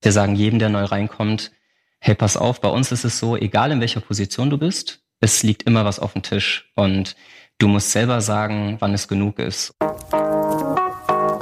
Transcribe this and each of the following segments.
Wir sagen jedem, der neu reinkommt, hey, pass auf, bei uns ist es so, egal in welcher Position du bist, es liegt immer was auf dem Tisch und du musst selber sagen, wann es genug ist.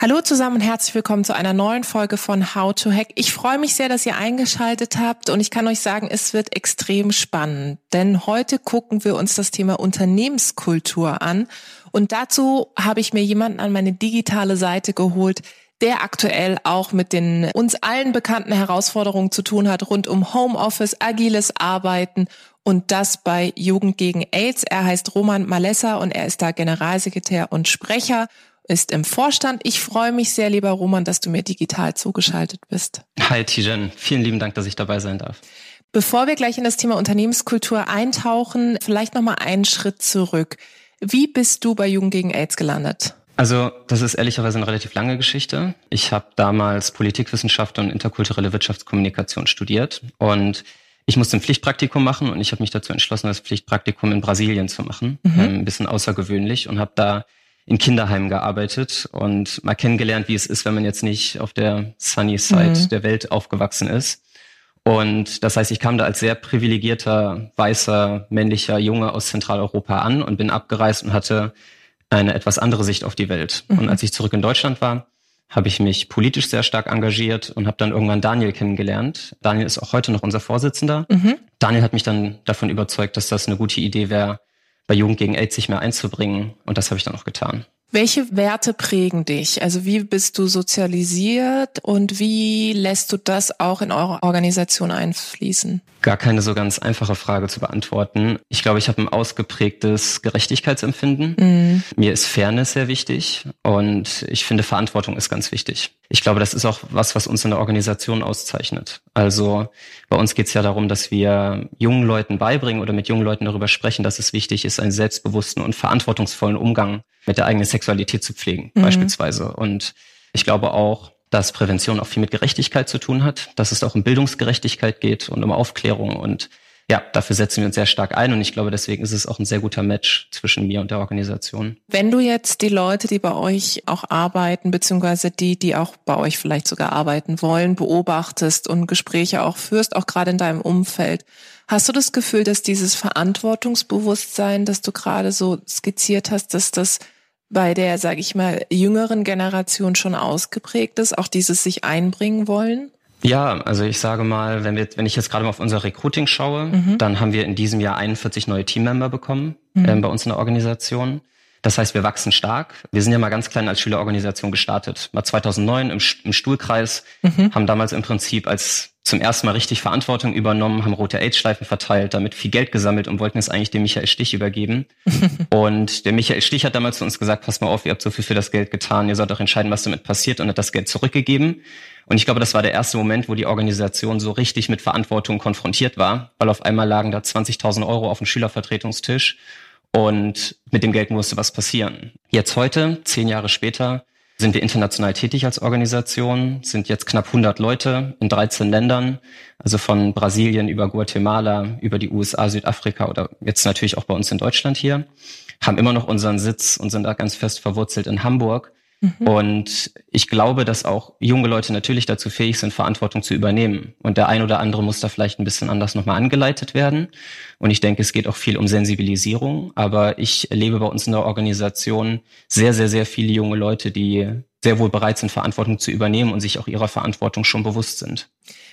Hallo zusammen und herzlich willkommen zu einer neuen Folge von How to Hack. Ich freue mich sehr, dass ihr eingeschaltet habt und ich kann euch sagen, es wird extrem spannend, denn heute gucken wir uns das Thema Unternehmenskultur an und dazu habe ich mir jemanden an meine digitale Seite geholt, der aktuell auch mit den uns allen bekannten Herausforderungen zu tun hat rund um Homeoffice, agiles Arbeiten und das bei Jugend gegen AIDS. Er heißt Roman Malessa und er ist da Generalsekretär und Sprecher ist im Vorstand. Ich freue mich sehr, lieber Roman, dass du mir digital zugeschaltet bist. Hi Tijen, vielen lieben Dank, dass ich dabei sein darf. Bevor wir gleich in das Thema Unternehmenskultur eintauchen, vielleicht noch mal einen Schritt zurück. Wie bist du bei Jugend gegen AIDS gelandet? Also das ist ehrlicherweise eine relativ lange Geschichte. Ich habe damals Politikwissenschaft und interkulturelle Wirtschaftskommunikation studiert und ich musste ein Pflichtpraktikum machen und ich habe mich dazu entschlossen, das Pflichtpraktikum in Brasilien zu machen. Mhm. Ähm, ein bisschen außergewöhnlich und habe da in Kinderheimen gearbeitet und mal kennengelernt, wie es ist, wenn man jetzt nicht auf der Sunny Side mhm. der Welt aufgewachsen ist. Und das heißt, ich kam da als sehr privilegierter, weißer, männlicher Junge aus Zentraleuropa an und bin abgereist und hatte eine etwas andere Sicht auf die Welt. Mhm. Und als ich zurück in Deutschland war, habe ich mich politisch sehr stark engagiert und habe dann irgendwann Daniel kennengelernt. Daniel ist auch heute noch unser Vorsitzender. Mhm. Daniel hat mich dann davon überzeugt, dass das eine gute Idee wäre, bei Jugend gegen AIDS sich mehr einzubringen. Und das habe ich dann auch getan. Welche Werte prägen dich? Also wie bist du sozialisiert und wie lässt du das auch in eure Organisation einfließen? Gar keine so ganz einfache Frage zu beantworten. Ich glaube, ich habe ein ausgeprägtes Gerechtigkeitsempfinden. Mhm. Mir ist Fairness sehr wichtig und ich finde Verantwortung ist ganz wichtig. Ich glaube, das ist auch was, was uns in der Organisation auszeichnet. Also bei uns geht es ja darum, dass wir jungen Leuten beibringen oder mit jungen Leuten darüber sprechen, dass es wichtig ist, einen selbstbewussten und verantwortungsvollen Umgang mit der eigenen Sexualität zu pflegen, mhm. beispielsweise. Und ich glaube auch, dass Prävention auch viel mit Gerechtigkeit zu tun hat, dass es auch um Bildungsgerechtigkeit geht und um Aufklärung und ja, dafür setzen wir uns sehr stark ein und ich glaube, deswegen ist es auch ein sehr guter Match zwischen mir und der Organisation. Wenn du jetzt die Leute, die bei euch auch arbeiten, beziehungsweise die, die auch bei euch vielleicht sogar arbeiten wollen, beobachtest und Gespräche auch führst, auch gerade in deinem Umfeld, hast du das Gefühl, dass dieses Verantwortungsbewusstsein, das du gerade so skizziert hast, dass das bei der, sage ich mal, jüngeren Generation schon ausgeprägt ist, auch dieses sich einbringen wollen? Ja, also ich sage mal, wenn wir, wenn ich jetzt gerade mal auf unser Recruiting schaue, mhm. dann haben wir in diesem Jahr 41 neue Teammember bekommen mhm. äh, bei uns in der Organisation. Das heißt, wir wachsen stark. Wir sind ja mal ganz klein als Schülerorganisation gestartet. Mal 2009 im, im Stuhlkreis, mhm. haben damals im Prinzip als zum ersten Mal richtig Verantwortung übernommen, haben rote AIDS-Schleifen verteilt, damit viel Geld gesammelt und wollten es eigentlich dem Michael Stich übergeben. und der Michael Stich hat damals zu uns gesagt, pass mal auf, ihr habt so viel für das Geld getan, ihr sollt auch entscheiden, was damit passiert und hat das Geld zurückgegeben. Und ich glaube, das war der erste Moment, wo die Organisation so richtig mit Verantwortung konfrontiert war, weil auf einmal lagen da 20.000 Euro auf dem Schülervertretungstisch und mit dem Geld musste was passieren. Jetzt heute, zehn Jahre später, sind wir international tätig als Organisation, sind jetzt knapp 100 Leute in 13 Ländern, also von Brasilien über Guatemala, über die USA, Südafrika oder jetzt natürlich auch bei uns in Deutschland hier, haben immer noch unseren Sitz und sind da ganz fest verwurzelt in Hamburg Mhm. Und ich glaube, dass auch junge Leute natürlich dazu fähig sind, Verantwortung zu übernehmen. Und der ein oder andere muss da vielleicht ein bisschen anders nochmal angeleitet werden. Und ich denke, es geht auch viel um Sensibilisierung. Aber ich erlebe bei uns in der Organisation sehr, sehr, sehr viele junge Leute, die sehr wohl bereit sind, Verantwortung zu übernehmen und sich auch ihrer Verantwortung schon bewusst sind.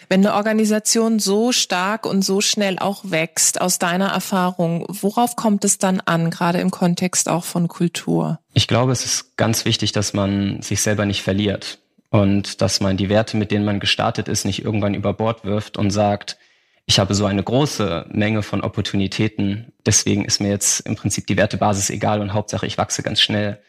Wenn eine Organisation so stark und so schnell auch wächst, aus deiner Erfahrung, worauf kommt es dann an, gerade im Kontext auch von Kultur? Ich glaube, es ist ganz wichtig, dass man sich selber nicht verliert und dass man die Werte, mit denen man gestartet ist, nicht irgendwann über Bord wirft und sagt, ich habe so eine große Menge von Opportunitäten, deswegen ist mir jetzt im Prinzip die Wertebasis egal und Hauptsache ich wachse ganz schnell.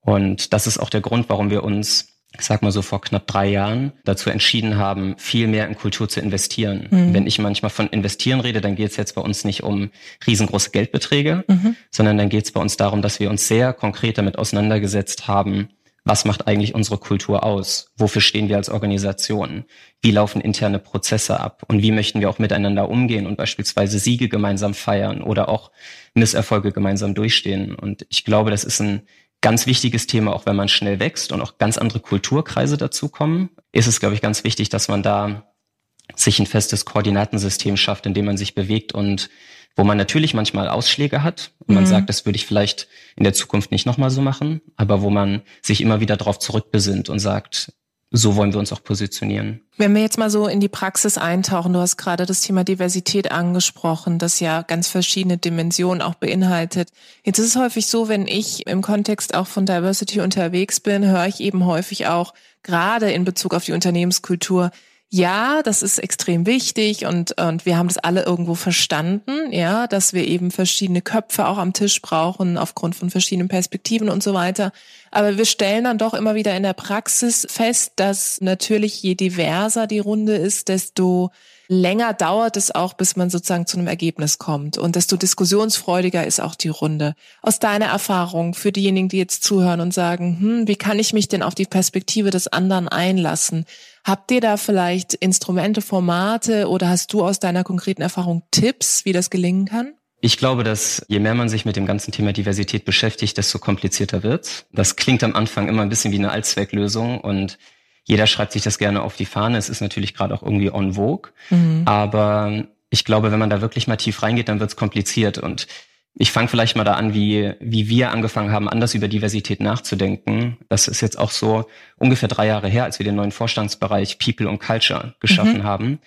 Und das ist auch der Grund, warum wir uns ich sag mal so vor knapp drei Jahren, dazu entschieden haben, viel mehr in Kultur zu investieren. Mhm. Wenn ich manchmal von investieren rede, dann geht es jetzt bei uns nicht um riesengroße Geldbeträge, mhm. sondern dann geht es bei uns darum, dass wir uns sehr konkret damit auseinandergesetzt haben, was macht eigentlich unsere Kultur aus? Wofür stehen wir als Organisation? Wie laufen interne Prozesse ab? Und wie möchten wir auch miteinander umgehen und beispielsweise Siege gemeinsam feiern oder auch Misserfolge gemeinsam durchstehen? Und ich glaube, das ist ein ganz wichtiges Thema, auch wenn man schnell wächst und auch ganz andere Kulturkreise dazukommen, ist es, glaube ich, ganz wichtig, dass man da sich ein festes Koordinatensystem schafft, in dem man sich bewegt und wo man natürlich manchmal Ausschläge hat und man mhm. sagt, das würde ich vielleicht in der Zukunft nicht nochmal so machen, aber wo man sich immer wieder darauf zurückbesinnt und sagt, so wollen wir uns auch positionieren. Wenn wir jetzt mal so in die Praxis eintauchen, du hast gerade das Thema Diversität angesprochen, das ja ganz verschiedene Dimensionen auch beinhaltet. Jetzt ist es häufig so, wenn ich im Kontext auch von Diversity unterwegs bin, höre ich eben häufig auch gerade in Bezug auf die Unternehmenskultur, ja, das ist extrem wichtig und, und wir haben das alle irgendwo verstanden, ja, dass wir eben verschiedene Köpfe auch am Tisch brauchen aufgrund von verschiedenen Perspektiven und so weiter. Aber wir stellen dann doch immer wieder in der Praxis fest, dass natürlich je diverser die Runde ist, desto länger dauert es auch, bis man sozusagen zu einem Ergebnis kommt und desto diskussionsfreudiger ist auch die Runde. Aus deiner Erfahrung für diejenigen, die jetzt zuhören und sagen, hm, wie kann ich mich denn auf die Perspektive des anderen einlassen? Habt ihr da vielleicht Instrumente, Formate oder hast du aus deiner konkreten Erfahrung Tipps, wie das gelingen kann? Ich glaube, dass je mehr man sich mit dem ganzen Thema Diversität beschäftigt, desto komplizierter wird. Das klingt am Anfang immer ein bisschen wie eine Allzwecklösung und jeder schreibt sich das gerne auf die Fahne. Es ist natürlich gerade auch irgendwie on vogue. Mhm. Aber ich glaube, wenn man da wirklich mal tief reingeht, dann wird es kompliziert. Und ich fange vielleicht mal da an, wie, wie wir angefangen haben, anders über Diversität nachzudenken. Das ist jetzt auch so ungefähr drei Jahre her, als wir den neuen Vorstandsbereich People und Culture geschaffen mhm. haben.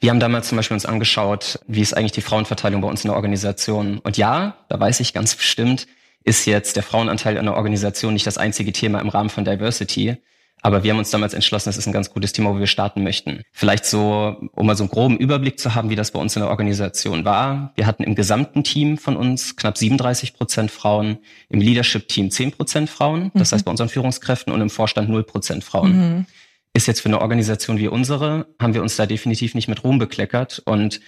Wir haben damals zum Beispiel uns angeschaut, wie ist eigentlich die Frauenverteilung bei uns in der Organisation. Und ja, da weiß ich ganz bestimmt, ist jetzt der Frauenanteil in der Organisation nicht das einzige Thema im Rahmen von Diversity. Aber wir haben uns damals entschlossen, das ist ein ganz gutes Thema, wo wir starten möchten. Vielleicht so, um mal so einen groben Überblick zu haben, wie das bei uns in der Organisation war. Wir hatten im gesamten Team von uns knapp 37 Prozent Frauen, im Leadership-Team 10 Prozent Frauen, das mhm. heißt bei unseren Führungskräften und im Vorstand 0 Prozent Frauen. Mhm. Ist jetzt für eine Organisation wie unsere, haben wir uns da definitiv nicht mit Ruhm bekleckert und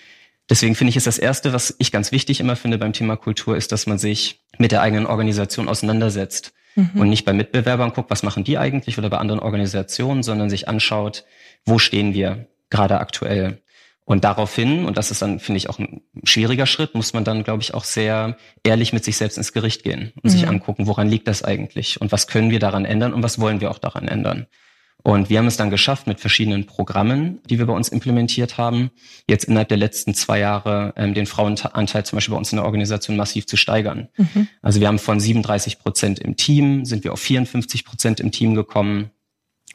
Deswegen finde ich, ist das Erste, was ich ganz wichtig immer finde beim Thema Kultur, ist, dass man sich mit der eigenen Organisation auseinandersetzt mhm. und nicht bei Mitbewerbern guckt, was machen die eigentlich oder bei anderen Organisationen, sondern sich anschaut, wo stehen wir gerade aktuell. Und daraufhin, und das ist dann, finde ich, auch ein schwieriger Schritt, muss man dann, glaube ich, auch sehr ehrlich mit sich selbst ins Gericht gehen und mhm. sich angucken, woran liegt das eigentlich und was können wir daran ändern und was wollen wir auch daran ändern. Und wir haben es dann geschafft, mit verschiedenen Programmen, die wir bei uns implementiert haben, jetzt innerhalb der letzten zwei Jahre ähm, den Frauenanteil zum Beispiel bei uns in der Organisation massiv zu steigern. Mhm. Also wir haben von 37 Prozent im Team, sind wir auf 54 Prozent im Team gekommen.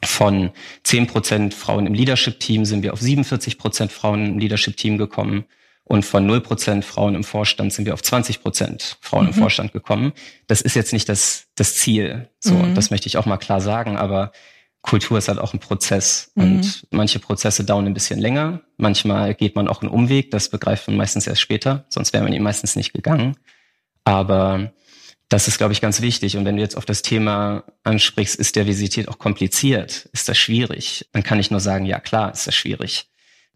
Von 10 Prozent Frauen im Leadership-Team sind wir auf 47 Prozent Frauen im Leadership-Team gekommen. Und von 0 Prozent Frauen im Vorstand sind wir auf 20 Prozent Frauen mhm. im Vorstand gekommen. Das ist jetzt nicht das, das Ziel. So, mhm. das möchte ich auch mal klar sagen. Aber Kultur ist halt auch ein Prozess mhm. und manche Prozesse dauern ein bisschen länger. Manchmal geht man auch einen Umweg, das begreift man meistens erst später, sonst wäre man ihm meistens nicht gegangen. Aber das ist, glaube ich, ganz wichtig. Und wenn du jetzt auf das Thema ansprichst, ist der Visität auch kompliziert? Ist das schwierig? Dann kann ich nur sagen, ja klar, ist das schwierig.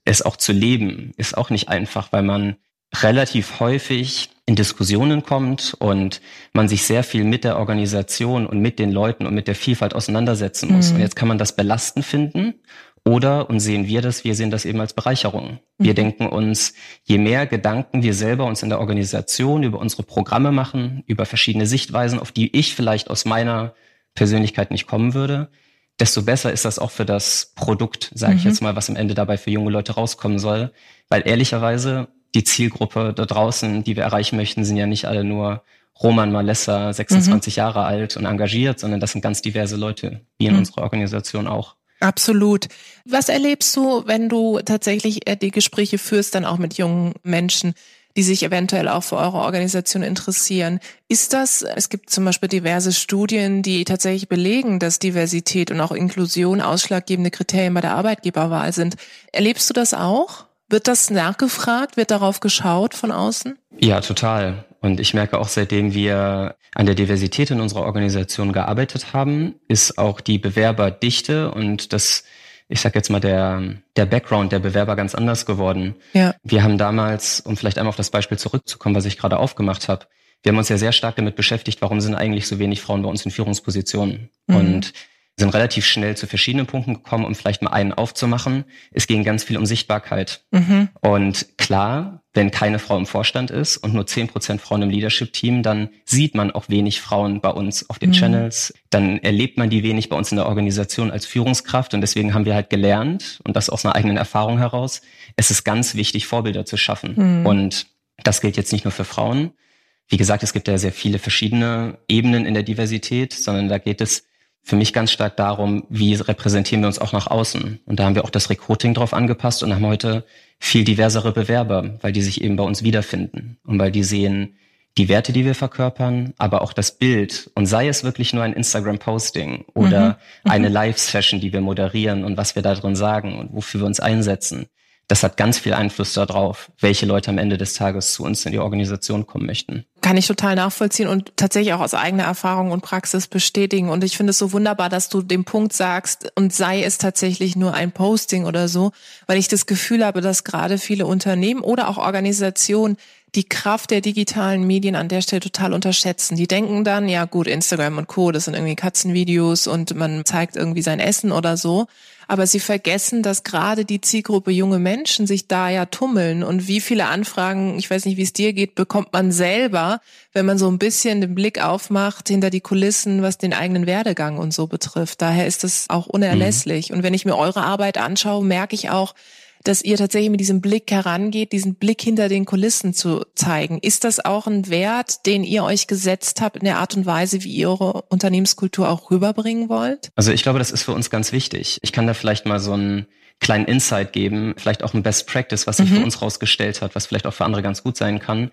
Es auch zu leben ist auch nicht einfach, weil man relativ häufig in Diskussionen kommt und man sich sehr viel mit der Organisation und mit den Leuten und mit der Vielfalt auseinandersetzen muss. Mhm. Und jetzt kann man das belastend finden oder, und sehen wir das, wir sehen das eben als Bereicherung. Mhm. Wir denken uns, je mehr Gedanken wir selber uns in der Organisation über unsere Programme machen, über verschiedene Sichtweisen, auf die ich vielleicht aus meiner Persönlichkeit nicht kommen würde, desto besser ist das auch für das Produkt, sage mhm. ich jetzt mal, was am Ende dabei für junge Leute rauskommen soll. Weil ehrlicherweise die Zielgruppe da draußen, die wir erreichen möchten, sind ja nicht alle nur Roman Malessa, 26 mhm. Jahre alt und engagiert, sondern das sind ganz diverse Leute, wie in mhm. unserer Organisation auch. Absolut. Was erlebst du, wenn du tatsächlich äh, die Gespräche führst, dann auch mit jungen Menschen, die sich eventuell auch für eure Organisation interessieren? Ist das, es gibt zum Beispiel diverse Studien, die tatsächlich belegen, dass Diversität und auch Inklusion ausschlaggebende Kriterien bei der Arbeitgeberwahl sind. Erlebst du das auch? Wird das nachgefragt? Wird darauf geschaut von außen? Ja, total. Und ich merke auch, seitdem wir an der Diversität in unserer Organisation gearbeitet haben, ist auch die Bewerberdichte und das, ich sag jetzt mal, der, der Background der Bewerber ganz anders geworden. Ja. Wir haben damals, um vielleicht einmal auf das Beispiel zurückzukommen, was ich gerade aufgemacht habe, wir haben uns ja sehr stark damit beschäftigt, warum sind eigentlich so wenig Frauen bei uns in Führungspositionen. Mhm. Und sind relativ schnell zu verschiedenen Punkten gekommen, um vielleicht mal einen aufzumachen. Es ging ganz viel um Sichtbarkeit. Mhm. Und klar, wenn keine Frau im Vorstand ist und nur zehn Prozent Frauen im Leadership-Team, dann sieht man auch wenig Frauen bei uns auf den mhm. Channels. Dann erlebt man die wenig bei uns in der Organisation als Führungskraft. Und deswegen haben wir halt gelernt, und das aus einer eigenen Erfahrung heraus, es ist ganz wichtig, Vorbilder zu schaffen. Mhm. Und das gilt jetzt nicht nur für Frauen. Wie gesagt, es gibt ja sehr viele verschiedene Ebenen in der Diversität, sondern da geht es für mich ganz stark darum, wie repräsentieren wir uns auch nach außen. Und da haben wir auch das Recruiting drauf angepasst und haben heute viel diversere Bewerber, weil die sich eben bei uns wiederfinden und weil die sehen die Werte, die wir verkörpern, aber auch das Bild. Und sei es wirklich nur ein Instagram-Posting oder mhm. mhm. eine Live-Session, die wir moderieren und was wir da drin sagen und wofür wir uns einsetzen das hat ganz viel Einfluss darauf, welche Leute am Ende des Tages zu uns in die Organisation kommen möchten. Kann ich total nachvollziehen und tatsächlich auch aus eigener Erfahrung und Praxis bestätigen. Und ich finde es so wunderbar, dass du den Punkt sagst und sei es tatsächlich nur ein Posting oder so, weil ich das Gefühl habe, dass gerade viele Unternehmen oder auch Organisationen die Kraft der digitalen Medien an der Stelle total unterschätzen. Die denken dann, ja gut, Instagram und Co., das sind irgendwie Katzenvideos und man zeigt irgendwie sein Essen oder so. Aber sie vergessen, dass gerade die Zielgruppe junge Menschen sich da ja tummeln und wie viele Anfragen, ich weiß nicht, wie es dir geht, bekommt man selber, wenn man so ein bisschen den Blick aufmacht hinter die Kulissen, was den eigenen Werdegang und so betrifft. Daher ist das auch unerlässlich. Mhm. Und wenn ich mir eure Arbeit anschaue, merke ich auch, dass ihr tatsächlich mit diesem Blick herangeht, diesen Blick hinter den Kulissen zu zeigen. Ist das auch ein Wert, den ihr euch gesetzt habt in der Art und Weise, wie ihr eure Unternehmenskultur auch rüberbringen wollt? Also ich glaube, das ist für uns ganz wichtig. Ich kann da vielleicht mal so einen kleinen Insight geben, vielleicht auch ein Best Practice, was sich mhm. für uns rausgestellt hat, was vielleicht auch für andere ganz gut sein kann.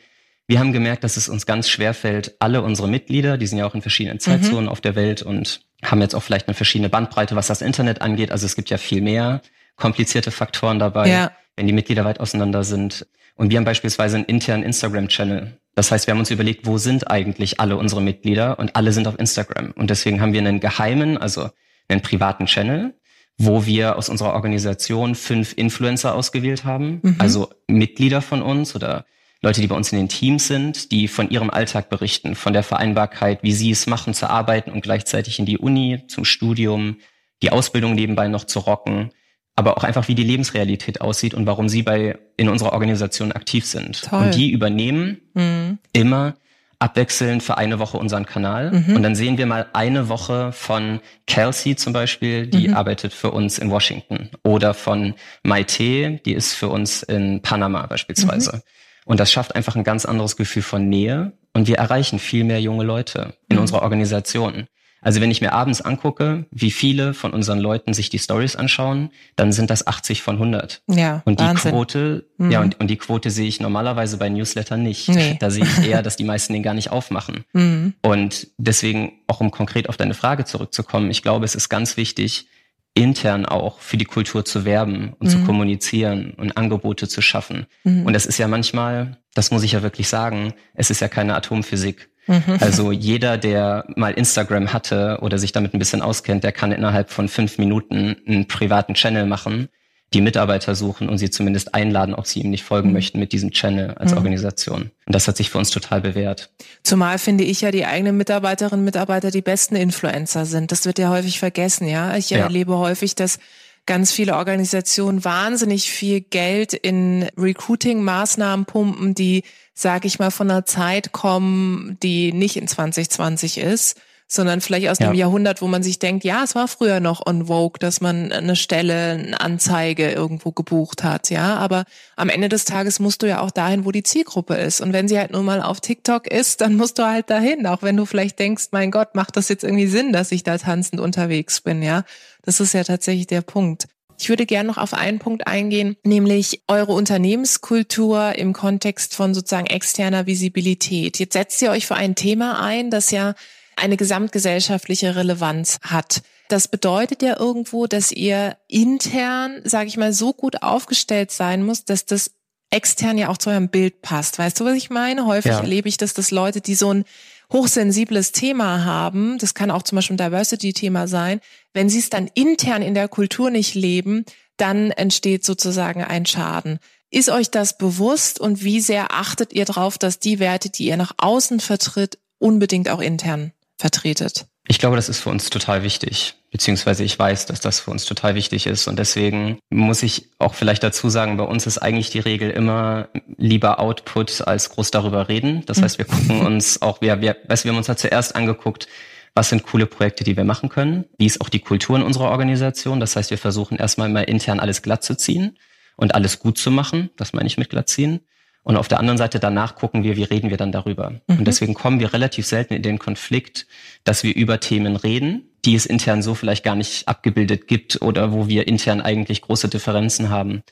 Wir haben gemerkt, dass es uns ganz schwer fällt, alle unsere Mitglieder, die sind ja auch in verschiedenen Zeitzonen mhm. auf der Welt und haben jetzt auch vielleicht eine verschiedene Bandbreite, was das Internet angeht. Also es gibt ja viel mehr komplizierte Faktoren dabei, ja. wenn die Mitglieder weit auseinander sind. Und wir haben beispielsweise einen internen Instagram-Channel. Das heißt, wir haben uns überlegt, wo sind eigentlich alle unsere Mitglieder und alle sind auf Instagram. Und deswegen haben wir einen geheimen, also einen privaten Channel, wo wir aus unserer Organisation fünf Influencer ausgewählt haben, mhm. also Mitglieder von uns oder Leute, die bei uns in den Teams sind, die von ihrem Alltag berichten, von der Vereinbarkeit, wie sie es machen zu arbeiten und gleichzeitig in die Uni, zum Studium, die Ausbildung nebenbei noch zu rocken aber auch einfach, wie die Lebensrealität aussieht und warum sie bei in unserer Organisation aktiv sind. Toll. Und die übernehmen mhm. immer abwechselnd für eine Woche unseren Kanal. Mhm. Und dann sehen wir mal eine Woche von Kelsey zum Beispiel, die mhm. arbeitet für uns in Washington. Oder von Maite, die ist für uns in Panama beispielsweise. Mhm. Und das schafft einfach ein ganz anderes Gefühl von Nähe. Und wir erreichen viel mehr junge Leute in mhm. unserer Organisation. Also wenn ich mir abends angucke, wie viele von unseren Leuten sich die Stories anschauen, dann sind das 80 von 100. Ja, und die Wahnsinn. Quote, mhm. ja, und, und die Quote sehe ich normalerweise bei Newslettern nicht. Nee. Da sehe ich eher, dass die meisten den gar nicht aufmachen. Mhm. Und deswegen, auch um konkret auf deine Frage zurückzukommen, ich glaube, es ist ganz wichtig, intern auch für die Kultur zu werben und mhm. zu kommunizieren und Angebote zu schaffen. Mhm. Und das ist ja manchmal, das muss ich ja wirklich sagen, es ist ja keine Atomphysik. Mhm. Also jeder, der mal Instagram hatte oder sich damit ein bisschen auskennt, der kann innerhalb von fünf Minuten einen privaten Channel machen, die Mitarbeiter suchen und sie zumindest einladen, ob sie ihm nicht folgen mhm. möchten mit diesem Channel als mhm. Organisation. Und das hat sich für uns total bewährt. Zumal finde ich ja die eigenen Mitarbeiterinnen und Mitarbeiter die besten Influencer sind. Das wird ja häufig vergessen, ja. Ich ja. erlebe häufig, dass ganz viele Organisationen wahnsinnig viel Geld in Recruiting-Maßnahmen pumpen, die sage ich mal, von einer Zeit kommen, die nicht in 2020 ist, sondern vielleicht aus ja. einem Jahrhundert, wo man sich denkt, ja, es war früher noch on vogue, dass man eine Stelle, eine Anzeige irgendwo gebucht hat, ja, aber am Ende des Tages musst du ja auch dahin, wo die Zielgruppe ist und wenn sie halt nur mal auf TikTok ist, dann musst du halt dahin, auch wenn du vielleicht denkst, mein Gott, macht das jetzt irgendwie Sinn, dass ich da tanzend unterwegs bin, ja? Das ist ja tatsächlich der Punkt. Ich würde gerne noch auf einen Punkt eingehen, nämlich eure Unternehmenskultur im Kontext von sozusagen externer Visibilität. Jetzt setzt ihr euch für ein Thema ein, das ja eine gesamtgesellschaftliche Relevanz hat. Das bedeutet ja irgendwo, dass ihr intern, sage ich mal, so gut aufgestellt sein muss, dass das extern ja auch zu eurem Bild passt. Weißt du, was ich meine? Häufig ja. erlebe ich das, dass Leute, die so ein hochsensibles Thema haben, das kann auch zum Beispiel ein Diversity-Thema sein, wenn sie es dann intern in der Kultur nicht leben, dann entsteht sozusagen ein Schaden. Ist euch das bewusst und wie sehr achtet ihr darauf, dass die Werte, die ihr nach außen vertritt, unbedingt auch intern vertretet? Ich glaube, das ist für uns total wichtig, beziehungsweise ich weiß, dass das für uns total wichtig ist und deswegen muss ich auch vielleicht dazu sagen, bei uns ist eigentlich die Regel immer lieber Output als groß darüber reden. Das heißt, wir gucken uns auch, wir, wir, weißt, wir haben uns ja zuerst angeguckt, was sind coole Projekte, die wir machen können, wie ist auch die Kultur in unserer Organisation. Das heißt, wir versuchen erstmal immer intern alles glatt zu ziehen und alles gut zu machen. Das meine ich mit glatt ziehen. Und auf der anderen Seite danach gucken wir, wie reden wir dann darüber. Mhm. Und deswegen kommen wir relativ selten in den Konflikt, dass wir über Themen reden, die es intern so vielleicht gar nicht abgebildet gibt oder wo wir intern eigentlich große Differenzen haben.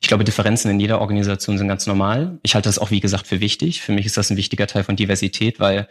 Ich glaube, Differenzen in jeder Organisation sind ganz normal. Ich halte das auch, wie gesagt, für wichtig. Für mich ist das ein wichtiger Teil von Diversität, weil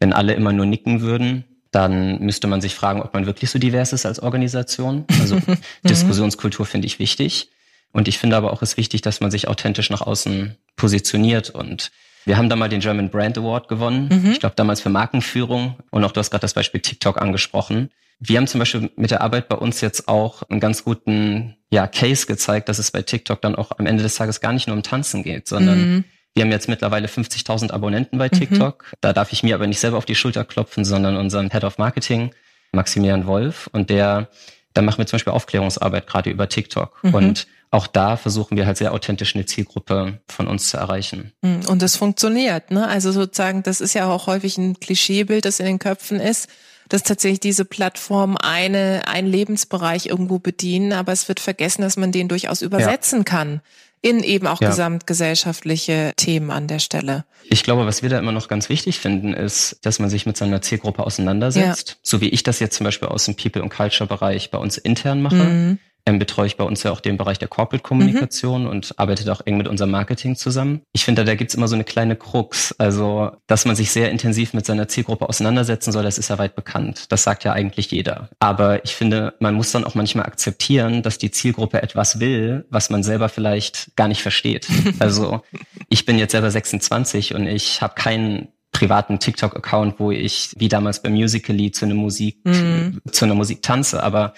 wenn alle immer nur nicken würden, dann müsste man sich fragen, ob man wirklich so divers ist als Organisation. Also mhm. Diskussionskultur finde ich wichtig. Und ich finde aber auch, es ist wichtig, dass man sich authentisch nach außen positioniert. Und wir haben da mal den German Brand Award gewonnen. Mhm. Ich glaube damals für Markenführung. Und auch du hast gerade das Beispiel TikTok angesprochen. Wir haben zum Beispiel mit der Arbeit bei uns jetzt auch einen ganz guten ja, Case gezeigt, dass es bei TikTok dann auch am Ende des Tages gar nicht nur um Tanzen geht, sondern mhm. wir haben jetzt mittlerweile 50.000 Abonnenten bei mhm. TikTok. Mhm. Da darf ich mir aber nicht selber auf die Schulter klopfen, sondern unseren Head of Marketing, Maximilian Wolf. Und der, da machen wir zum Beispiel Aufklärungsarbeit gerade über TikTok. Mhm. Und auch da versuchen wir halt sehr authentisch eine Zielgruppe von uns zu erreichen. Hm, und das funktioniert, ne? Also sozusagen, das ist ja auch häufig ein Klischeebild, das in den Köpfen ist, dass tatsächlich diese Plattform eine, einen Lebensbereich irgendwo bedienen, aber es wird vergessen, dass man den durchaus übersetzen ja. kann in eben auch ja. gesamtgesellschaftliche Themen an der Stelle. Ich glaube, was wir da immer noch ganz wichtig finden, ist, dass man sich mit seiner Zielgruppe auseinandersetzt. Ja. So wie ich das jetzt zum Beispiel aus dem People- und Culture-Bereich bei uns intern mache. Mhm ähm, betreue ich bei uns ja auch den Bereich der Corporate-Kommunikation mhm. und arbeite da auch eng mit unserem Marketing zusammen. Ich finde, da gibt's immer so eine kleine Krux. Also, dass man sich sehr intensiv mit seiner Zielgruppe auseinandersetzen soll, das ist ja weit bekannt. Das sagt ja eigentlich jeder. Aber ich finde, man muss dann auch manchmal akzeptieren, dass die Zielgruppe etwas will, was man selber vielleicht gar nicht versteht. Also, ich bin jetzt selber 26 und ich habe keinen privaten TikTok-Account, wo ich wie damals bei Musical.ly zu einer Musik, mhm. zu einer Musik tanze. Aber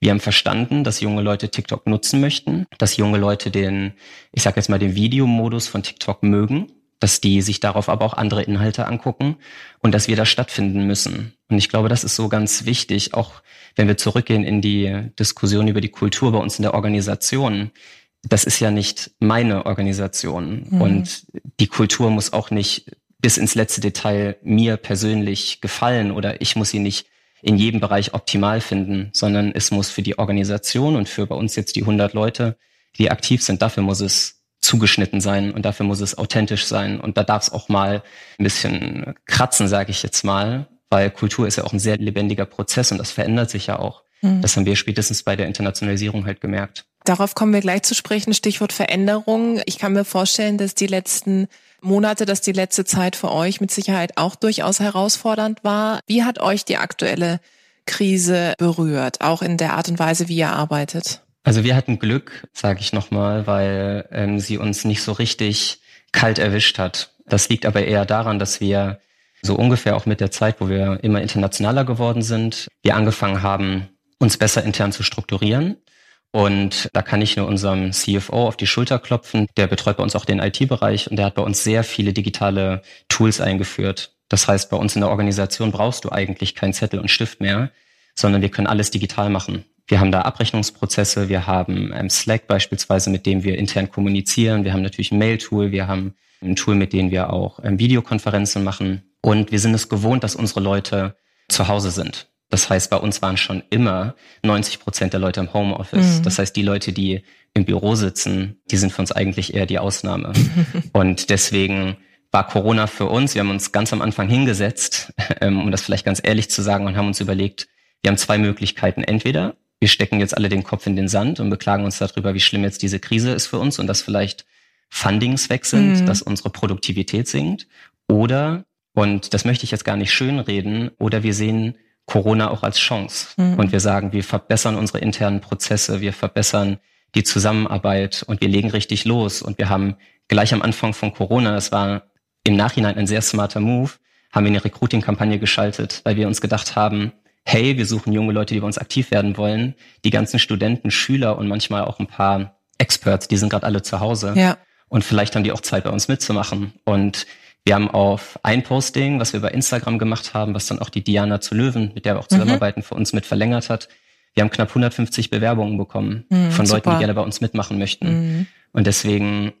wir haben verstanden, dass junge Leute TikTok nutzen möchten, dass junge Leute den, ich sage jetzt mal, den Videomodus von TikTok mögen, dass die sich darauf aber auch andere Inhalte angucken und dass wir da stattfinden müssen. Und ich glaube, das ist so ganz wichtig, auch wenn wir zurückgehen in die Diskussion über die Kultur bei uns in der Organisation. Das ist ja nicht meine Organisation mhm. und die Kultur muss auch nicht bis ins letzte Detail mir persönlich gefallen oder ich muss sie nicht in jedem Bereich optimal finden, sondern es muss für die Organisation und für bei uns jetzt die 100 Leute, die aktiv sind, dafür muss es zugeschnitten sein und dafür muss es authentisch sein und da darf es auch mal ein bisschen kratzen, sage ich jetzt mal, weil Kultur ist ja auch ein sehr lebendiger Prozess und das verändert sich ja auch. Mhm. Das haben wir spätestens bei der Internationalisierung halt gemerkt. Darauf kommen wir gleich zu sprechen. Stichwort Veränderung. Ich kann mir vorstellen, dass die letzten Monate, dass die letzte Zeit für euch mit Sicherheit auch durchaus herausfordernd war. Wie hat euch die aktuelle Krise berührt, auch in der Art und Weise, wie ihr arbeitet? Also wir hatten Glück, sage ich nochmal, weil ähm, sie uns nicht so richtig kalt erwischt hat. Das liegt aber eher daran, dass wir so ungefähr auch mit der Zeit, wo wir immer internationaler geworden sind, wir angefangen haben, uns besser intern zu strukturieren. Und da kann ich nur unserem CFO auf die Schulter klopfen. Der betreut bei uns auch den IT-Bereich und der hat bei uns sehr viele digitale Tools eingeführt. Das heißt, bei uns in der Organisation brauchst du eigentlich keinen Zettel und Stift mehr, sondern wir können alles digital machen. Wir haben da Abrechnungsprozesse, wir haben ähm, Slack beispielsweise, mit dem wir intern kommunizieren. Wir haben natürlich ein Mail-Tool, wir haben ein Tool, mit dem wir auch ähm, Videokonferenzen machen. Und wir sind es gewohnt, dass unsere Leute zu Hause sind. Das heißt, bei uns waren schon immer 90 Prozent der Leute im Homeoffice. Mhm. Das heißt, die Leute, die im Büro sitzen, die sind für uns eigentlich eher die Ausnahme. und deswegen war Corona für uns, wir haben uns ganz am Anfang hingesetzt, ähm, um das vielleicht ganz ehrlich zu sagen, und haben uns überlegt, wir haben zwei Möglichkeiten. Entweder wir stecken jetzt alle den Kopf in den Sand und beklagen uns darüber, wie schlimm jetzt diese Krise ist für uns und dass vielleicht Fundings weg sind, mhm. dass unsere Produktivität sinkt. Oder, und das möchte ich jetzt gar nicht schönreden, oder wir sehen Corona auch als Chance. Mhm. Und wir sagen, wir verbessern unsere internen Prozesse, wir verbessern die Zusammenarbeit und wir legen richtig los und wir haben gleich am Anfang von Corona, das war im Nachhinein ein sehr smarter Move, haben wir eine Recruiting-Kampagne geschaltet, weil wir uns gedacht haben, hey, wir suchen junge Leute, die bei uns aktiv werden wollen. Die ganzen Studenten, Schüler und manchmal auch ein paar Experts, die sind gerade alle zu Hause. Ja. Und vielleicht haben die auch Zeit, bei uns mitzumachen. Und wir haben auf ein Posting, was wir bei Instagram gemacht haben, was dann auch die Diana zu Löwen, mit der wir auch zusammenarbeiten, mhm. für uns mit verlängert hat. Wir haben knapp 150 Bewerbungen bekommen mhm, von Leuten, super. die gerne bei uns mitmachen möchten. Mhm. Und deswegen,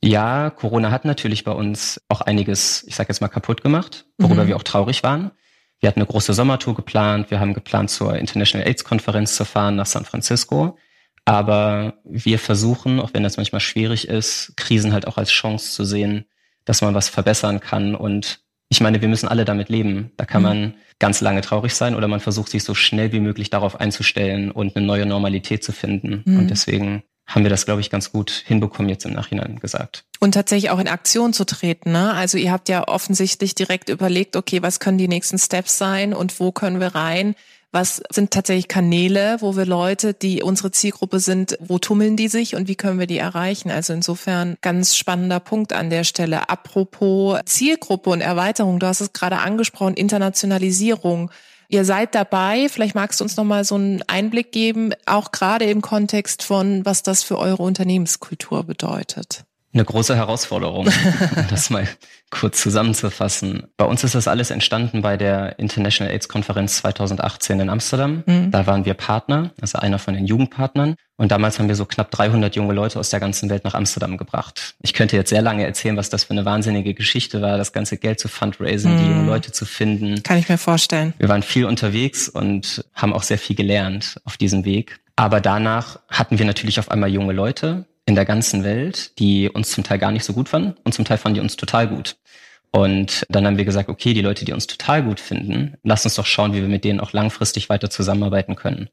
ja, Corona hat natürlich bei uns auch einiges, ich sage jetzt mal, kaputt gemacht, worüber mhm. wir auch traurig waren. Wir hatten eine große Sommertour geplant. Wir haben geplant, zur International AIDS Konferenz zu fahren nach San Francisco. Aber wir versuchen, auch wenn das manchmal schwierig ist, Krisen halt auch als Chance zu sehen, dass man was verbessern kann. Und ich meine, wir müssen alle damit leben. Da kann mhm. man ganz lange traurig sein oder man versucht sich so schnell wie möglich darauf einzustellen und eine neue Normalität zu finden. Mhm. Und deswegen haben wir das, glaube ich, ganz gut hinbekommen jetzt im Nachhinein gesagt. Und tatsächlich auch in Aktion zu treten. Ne? Also ihr habt ja offensichtlich direkt überlegt, okay, was können die nächsten Steps sein und wo können wir rein? Was sind tatsächlich Kanäle, wo wir Leute, die unsere Zielgruppe sind, wo tummeln die sich und wie können wir die erreichen? Also insofern ganz spannender Punkt an der Stelle. Apropos Zielgruppe und Erweiterung, du hast es gerade angesprochen, Internationalisierung. Ihr seid dabei. Vielleicht magst du uns noch mal so einen Einblick geben, auch gerade im Kontext von, was das für eure Unternehmenskultur bedeutet eine große Herausforderung, um das mal kurz zusammenzufassen. Bei uns ist das alles entstanden bei der International AIDS Konferenz 2018 in Amsterdam. Mhm. Da waren wir Partner, also einer von den Jugendpartnern. Und damals haben wir so knapp 300 junge Leute aus der ganzen Welt nach Amsterdam gebracht. Ich könnte jetzt sehr lange erzählen, was das für eine wahnsinnige Geschichte war, das ganze Geld zu fundraisen, mhm. die jungen Leute zu finden. Kann ich mir vorstellen. Wir waren viel unterwegs und haben auch sehr viel gelernt auf diesem Weg. Aber danach hatten wir natürlich auf einmal junge Leute, in der ganzen Welt, die uns zum Teil gar nicht so gut fanden und zum Teil fanden die uns total gut. Und dann haben wir gesagt, okay, die Leute, die uns total gut finden, lass uns doch schauen, wie wir mit denen auch langfristig weiter zusammenarbeiten können.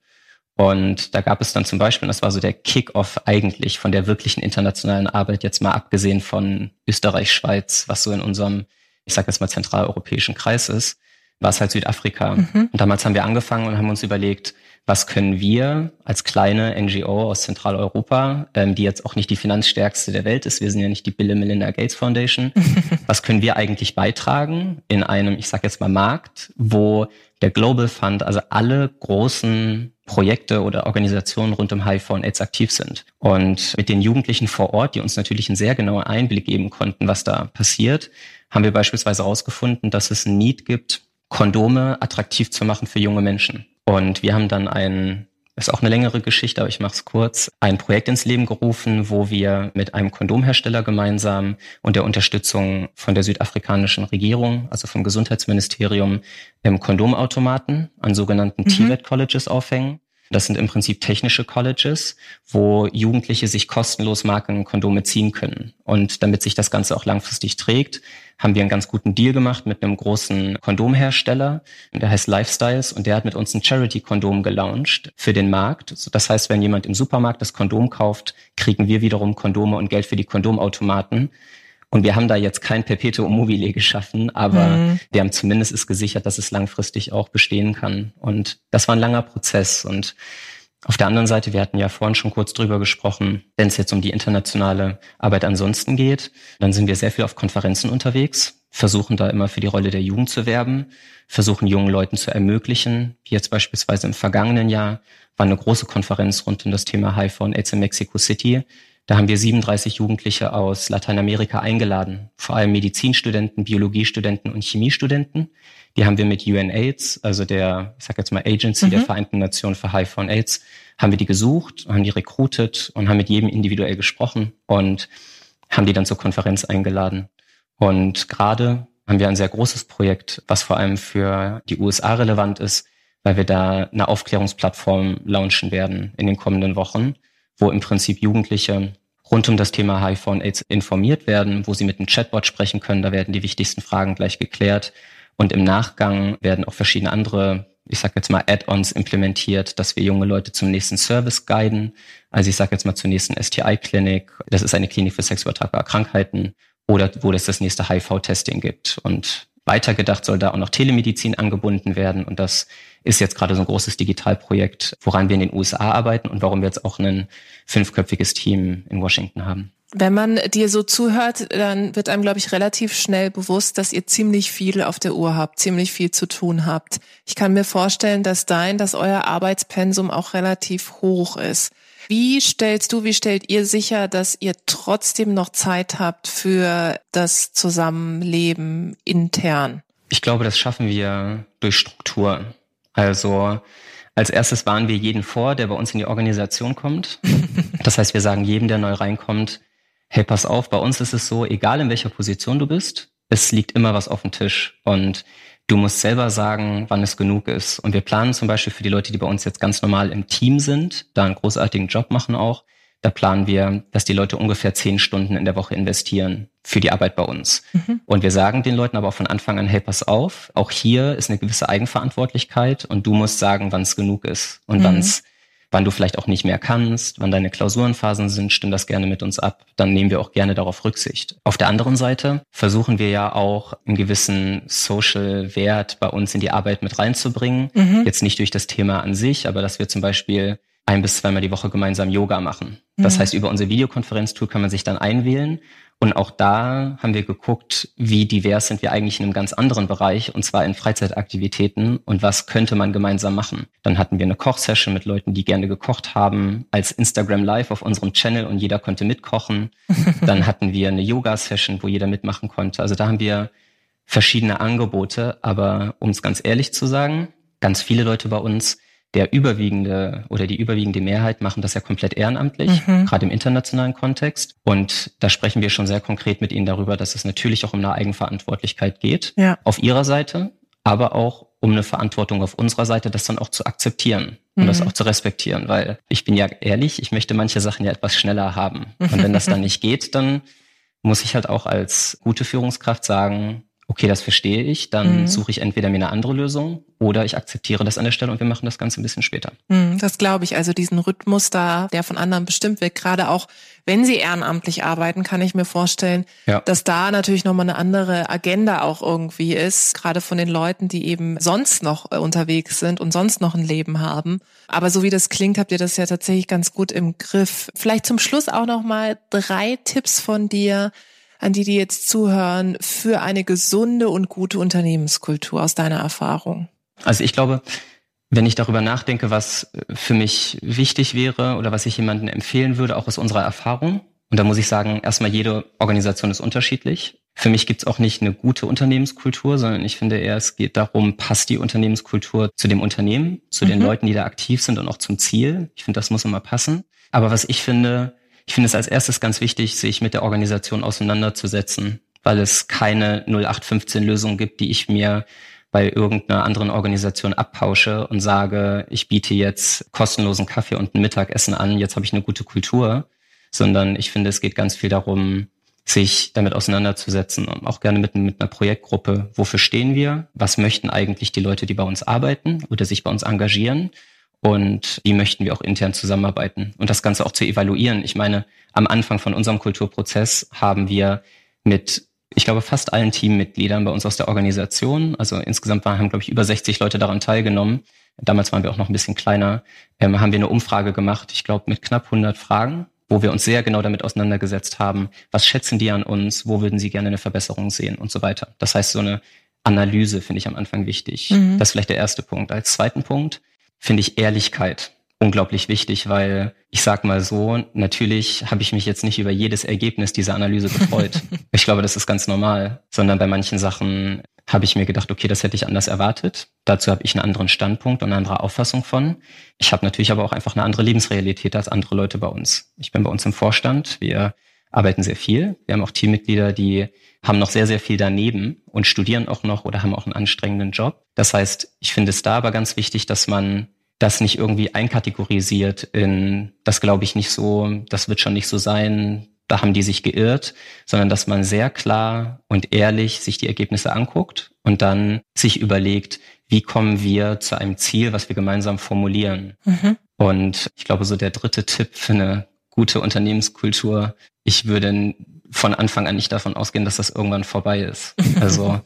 Und da gab es dann zum Beispiel, das war so der Kick-off eigentlich von der wirklichen internationalen Arbeit, jetzt mal abgesehen von Österreich, Schweiz, was so in unserem, ich sage jetzt mal, zentraleuropäischen Kreis ist, war es halt Südafrika. Mhm. Und damals haben wir angefangen und haben uns überlegt, was können wir als kleine NGO aus Zentraleuropa, ähm, die jetzt auch nicht die finanzstärkste der Welt ist, wir sind ja nicht die Bill Melinda Gates Foundation, was können wir eigentlich beitragen in einem, ich sage jetzt mal Markt, wo der Global Fund, also alle großen Projekte oder Organisationen rund um HIV und AIDS aktiv sind. Und mit den Jugendlichen vor Ort, die uns natürlich einen sehr genauen Einblick geben konnten, was da passiert, haben wir beispielsweise herausgefunden, dass es ein Need gibt, Kondome attraktiv zu machen für junge Menschen. Und wir haben dann ein, ist auch eine längere Geschichte, aber ich mache es kurz, ein Projekt ins Leben gerufen, wo wir mit einem Kondomhersteller gemeinsam und der Unterstützung von der südafrikanischen Regierung, also vom Gesundheitsministerium, im Kondomautomaten an sogenannten mhm. TVET-Colleges aufhängen. Das sind im Prinzip technische Colleges, wo Jugendliche sich kostenlos Markenkondome ziehen können. Und damit sich das Ganze auch langfristig trägt, haben wir einen ganz guten Deal gemacht mit einem großen Kondomhersteller, der heißt Lifestyles und der hat mit uns ein Charity-Kondom gelauncht für den Markt. Das heißt, wenn jemand im Supermarkt das Kondom kauft, kriegen wir wiederum Kondome und Geld für die Kondomautomaten. Und wir haben da jetzt kein Perpetuum mobile geschaffen, aber mhm. wir haben zumindest ist gesichert, dass es langfristig auch bestehen kann. Und das war ein langer Prozess. Und auf der anderen Seite, wir hatten ja vorhin schon kurz drüber gesprochen, wenn es jetzt um die internationale Arbeit ansonsten geht, dann sind wir sehr viel auf Konferenzen unterwegs, versuchen da immer für die Rolle der Jugend zu werben, versuchen jungen Leuten zu ermöglichen, wie jetzt beispielsweise im vergangenen Jahr war eine große Konferenz rund um das Thema HIV und AIDS in Mexico City. Da haben wir 37 Jugendliche aus Lateinamerika eingeladen, vor allem Medizinstudenten, Biologiestudenten und Chemiestudenten. Die haben wir mit UNAIDS, also der, ich sag jetzt mal Agency mhm. der Vereinten Nationen für HIV und AIDS, haben wir die gesucht, haben die recruited und haben mit jedem individuell gesprochen und haben die dann zur Konferenz eingeladen. Und gerade haben wir ein sehr großes Projekt, was vor allem für die USA relevant ist, weil wir da eine Aufklärungsplattform launchen werden in den kommenden Wochen, wo im Prinzip Jugendliche rund um das Thema HIV und AIDS informiert werden, wo sie mit einem Chatbot sprechen können. Da werden die wichtigsten Fragen gleich geklärt. Und im Nachgang werden auch verschiedene andere, ich sage jetzt mal Add-ons implementiert, dass wir junge Leute zum nächsten Service guiden. Also ich sage jetzt mal zur nächsten STI-Klinik. Das ist eine Klinik für sexuell übertragbare Krankheiten oder wo es das nächste HIV-Testing gibt. Und weitergedacht soll da auch noch Telemedizin angebunden werden. Und das ist jetzt gerade so ein großes Digitalprojekt, woran wir in den USA arbeiten und warum wir jetzt auch ein fünfköpfiges Team in Washington haben. Wenn man dir so zuhört, dann wird einem, glaube ich, relativ schnell bewusst, dass ihr ziemlich viel auf der Uhr habt, ziemlich viel zu tun habt. Ich kann mir vorstellen, dass dein, dass euer Arbeitspensum auch relativ hoch ist. Wie stellst du, wie stellt ihr sicher, dass ihr trotzdem noch Zeit habt für das Zusammenleben intern? Ich glaube, das schaffen wir durch Struktur. Also als erstes warnen wir jeden vor, der bei uns in die Organisation kommt. Das heißt, wir sagen jedem, der neu reinkommt, hey, pass auf, bei uns ist es so, egal in welcher Position du bist, es liegt immer was auf dem Tisch und du musst selber sagen, wann es genug ist. Und wir planen zum Beispiel für die Leute, die bei uns jetzt ganz normal im Team sind, da einen großartigen Job machen auch, da planen wir, dass die Leute ungefähr zehn Stunden in der Woche investieren für die Arbeit bei uns. Mhm. Und wir sagen den Leuten aber auch von Anfang an, hey, pass auf, auch hier ist eine gewisse Eigenverantwortlichkeit und du musst sagen, wann es genug ist und mhm. wann es wann du vielleicht auch nicht mehr kannst, wann deine Klausurenphasen sind, stimm das gerne mit uns ab. Dann nehmen wir auch gerne darauf Rücksicht. Auf der anderen Seite versuchen wir ja auch einen gewissen Social Wert bei uns in die Arbeit mit reinzubringen. Mhm. Jetzt nicht durch das Thema an sich, aber dass wir zum Beispiel ein bis zweimal die Woche gemeinsam Yoga machen. Das mhm. heißt, über unser Videokonferenztool kann man sich dann einwählen und auch da haben wir geguckt, wie divers sind wir eigentlich in einem ganz anderen Bereich, und zwar in Freizeitaktivitäten und was könnte man gemeinsam machen. Dann hatten wir eine Kochsession mit Leuten, die gerne gekocht haben, als Instagram Live auf unserem Channel und jeder konnte mitkochen. Dann hatten wir eine Yoga-Session, wo jeder mitmachen konnte. Also da haben wir verschiedene Angebote, aber um es ganz ehrlich zu sagen, ganz viele Leute bei uns der überwiegende oder die überwiegende Mehrheit machen das ja komplett ehrenamtlich, mhm. gerade im internationalen Kontext. Und da sprechen wir schon sehr konkret mit ihnen darüber, dass es natürlich auch um eine Eigenverantwortlichkeit geht, ja. auf ihrer Seite, aber auch um eine Verantwortung auf unserer Seite, das dann auch zu akzeptieren und mhm. das auch zu respektieren, weil ich bin ja ehrlich, ich möchte manche Sachen ja etwas schneller haben. Und wenn das dann nicht geht, dann muss ich halt auch als gute Führungskraft sagen, okay, das verstehe ich, dann mhm. suche ich entweder mir eine andere Lösung oder ich akzeptiere das an der Stelle und wir machen das Ganze ein bisschen später. Mhm, das glaube ich. Also diesen Rhythmus da, der von anderen bestimmt wird, gerade auch wenn sie ehrenamtlich arbeiten, kann ich mir vorstellen, ja. dass da natürlich nochmal eine andere Agenda auch irgendwie ist, gerade von den Leuten, die eben sonst noch äh, unterwegs sind und sonst noch ein Leben haben. Aber so wie das klingt, habt ihr das ja tatsächlich ganz gut im Griff. Vielleicht zum Schluss auch nochmal drei Tipps von dir, an die, die jetzt zuhören, für eine gesunde und gute Unternehmenskultur aus deiner Erfahrung? Also ich glaube, wenn ich darüber nachdenke, was für mich wichtig wäre oder was ich jemandem empfehlen würde, auch aus unserer Erfahrung, und da muss ich sagen, erstmal jede Organisation ist unterschiedlich. Für mich gibt es auch nicht eine gute Unternehmenskultur, sondern ich finde eher, es geht darum, passt die Unternehmenskultur zu dem Unternehmen, zu mhm. den Leuten, die da aktiv sind und auch zum Ziel. Ich finde, das muss immer passen. Aber was ich finde, ich finde es als erstes ganz wichtig, sich mit der Organisation auseinanderzusetzen, weil es keine 0815-Lösung gibt, die ich mir bei irgendeiner anderen Organisation abpausche und sage, ich biete jetzt kostenlosen Kaffee und ein Mittagessen an, jetzt habe ich eine gute Kultur, sondern ich finde, es geht ganz viel darum, sich damit auseinanderzusetzen und auch gerne mit, mit einer Projektgruppe. Wofür stehen wir? Was möchten eigentlich die Leute, die bei uns arbeiten oder sich bei uns engagieren? Und wie möchten wir auch intern zusammenarbeiten und das Ganze auch zu evaluieren. Ich meine, am Anfang von unserem Kulturprozess haben wir mit, ich glaube, fast allen Teammitgliedern bei uns aus der Organisation, also insgesamt waren, haben, glaube ich, über 60 Leute daran teilgenommen. Damals waren wir auch noch ein bisschen kleiner, ähm, haben wir eine Umfrage gemacht, ich glaube, mit knapp 100 Fragen, wo wir uns sehr genau damit auseinandergesetzt haben, was schätzen die an uns, wo würden sie gerne eine Verbesserung sehen und so weiter. Das heißt, so eine Analyse finde ich am Anfang wichtig. Mhm. Das ist vielleicht der erste Punkt. Als zweiten Punkt, finde ich Ehrlichkeit unglaublich wichtig, weil ich sag mal so, natürlich habe ich mich jetzt nicht über jedes Ergebnis dieser Analyse gefreut. ich glaube, das ist ganz normal, sondern bei manchen Sachen habe ich mir gedacht, okay, das hätte ich anders erwartet. Dazu habe ich einen anderen Standpunkt und eine andere Auffassung von. Ich habe natürlich aber auch einfach eine andere Lebensrealität als andere Leute bei uns. Ich bin bei uns im Vorstand. Wir arbeiten sehr viel. Wir haben auch Teammitglieder, die haben noch sehr, sehr viel daneben und studieren auch noch oder haben auch einen anstrengenden Job. Das heißt, ich finde es da aber ganz wichtig, dass man das nicht irgendwie einkategorisiert in, das glaube ich nicht so, das wird schon nicht so sein, da haben die sich geirrt, sondern dass man sehr klar und ehrlich sich die Ergebnisse anguckt und dann sich überlegt, wie kommen wir zu einem Ziel, was wir gemeinsam formulieren. Mhm. Und ich glaube, so der dritte Tipp für eine gute Unternehmenskultur, ich würde von Anfang an nicht davon ausgehen, dass das irgendwann vorbei ist. Also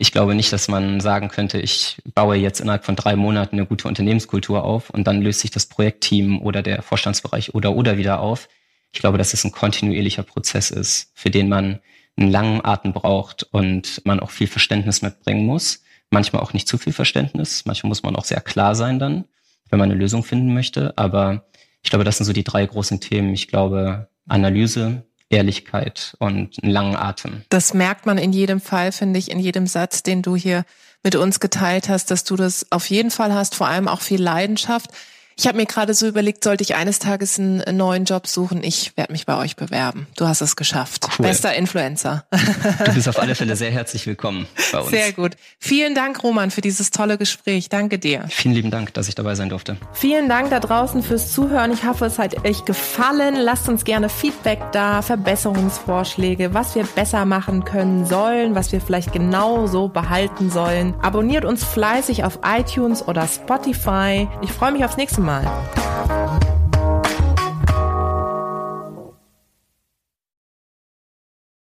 Ich glaube nicht, dass man sagen könnte, ich baue jetzt innerhalb von drei Monaten eine gute Unternehmenskultur auf und dann löst sich das Projektteam oder der Vorstandsbereich oder oder wieder auf. Ich glaube, dass es ein kontinuierlicher Prozess ist, für den man einen langen Atem braucht und man auch viel Verständnis mitbringen muss. Manchmal auch nicht zu viel Verständnis. Manchmal muss man auch sehr klar sein dann, wenn man eine Lösung finden möchte. Aber ich glaube, das sind so die drei großen Themen. Ich glaube, Analyse, Ehrlichkeit und einen langen Atem. Das merkt man in jedem Fall, finde ich, in jedem Satz, den du hier mit uns geteilt hast, dass du das auf jeden Fall hast, vor allem auch viel Leidenschaft. Ich habe mir gerade so überlegt, sollte ich eines Tages einen neuen Job suchen, ich werde mich bei euch bewerben. Du hast es geschafft. Cool. Bester Influencer. Du bist auf alle Fälle sehr herzlich willkommen bei uns. Sehr gut. Vielen Dank, Roman, für dieses tolle Gespräch. Danke dir. Vielen lieben Dank, dass ich dabei sein durfte. Vielen Dank da draußen fürs Zuhören. Ich hoffe, es hat euch gefallen. Lasst uns gerne Feedback da, Verbesserungsvorschläge, was wir besser machen können sollen, was wir vielleicht genauso behalten sollen. Abonniert uns fleißig auf iTunes oder Spotify. Ich freue mich aufs nächste Mal. Mal.